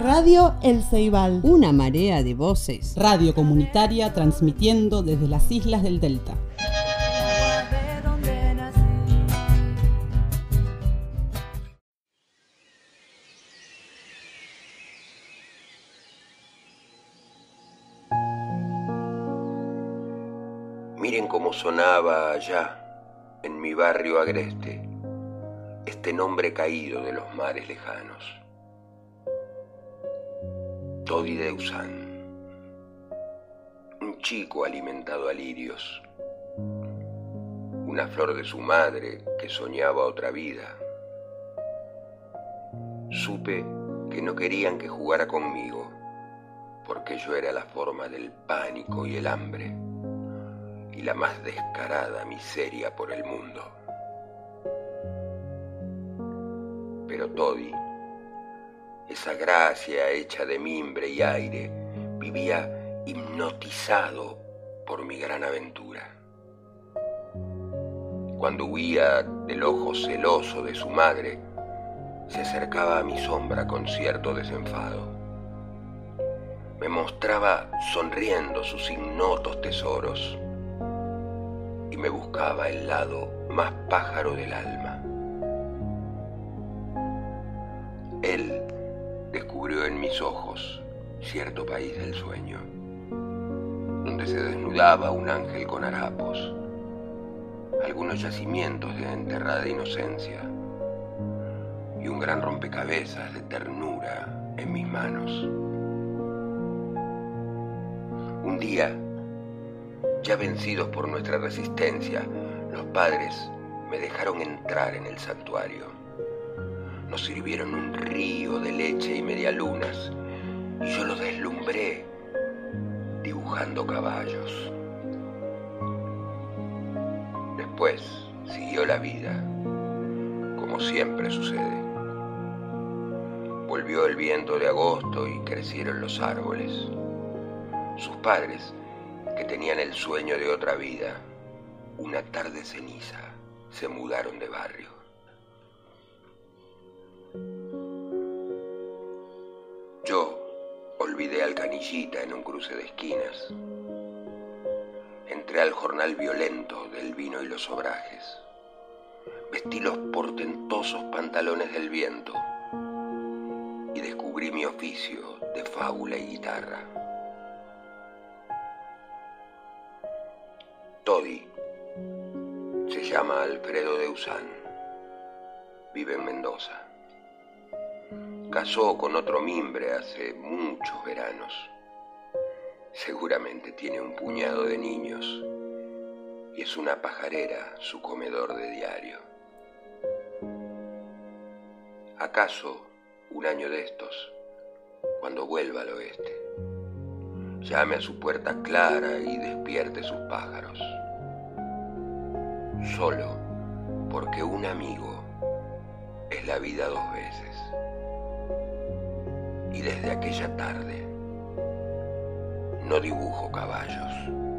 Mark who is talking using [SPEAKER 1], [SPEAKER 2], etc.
[SPEAKER 1] Radio El Ceibal.
[SPEAKER 2] Una marea de voces.
[SPEAKER 3] Radio comunitaria transmitiendo desde las islas del Delta.
[SPEAKER 4] Miren cómo sonaba allá, en mi barrio agreste, este nombre caído de los mares lejanos. Todi de Usán, un chico alimentado a lirios, una flor de su madre que soñaba otra vida. Supe que no querían que jugara conmigo, porque yo era la forma del pánico y el hambre y la más descarada miseria por el mundo. Pero Todi, esa gracia hecha de mimbre y aire, vivía hipnotizado por mi gran aventura. Cuando huía del ojo celoso de su madre, se acercaba a mi sombra con cierto desenfado. Me mostraba sonriendo sus ignotos tesoros y me buscaba el lado más pájaro del alma. Él mis ojos cierto país del sueño, donde se desnudaba un ángel con harapos, algunos yacimientos de enterrada inocencia y un gran rompecabezas de ternura en mis manos. Un día, ya vencidos por nuestra resistencia, los padres me dejaron entrar en el santuario. Nos sirvieron un río de leche y medialunas y yo lo deslumbré dibujando caballos. Después siguió la vida, como siempre sucede. Volvió el viento de agosto y crecieron los árboles. Sus padres que tenían el sueño de otra vida, una tarde ceniza, se mudaron de barrio. Yo olvidé al canillita en un cruce de esquinas. Entré al jornal violento del vino y los obrajes. Vestí los portentosos pantalones del viento y descubrí mi oficio de fábula y guitarra. Todi se llama Alfredo de Usán. Vive en Mendoza. Casó con otro mimbre hace muchos veranos. Seguramente tiene un puñado de niños y es una pajarera su comedor de diario. ¿Acaso un año de estos, cuando vuelva al oeste, llame a su puerta clara y despierte sus pájaros? Solo porque un amigo es la vida dos veces. Desde aquella tarde no dibujo caballos.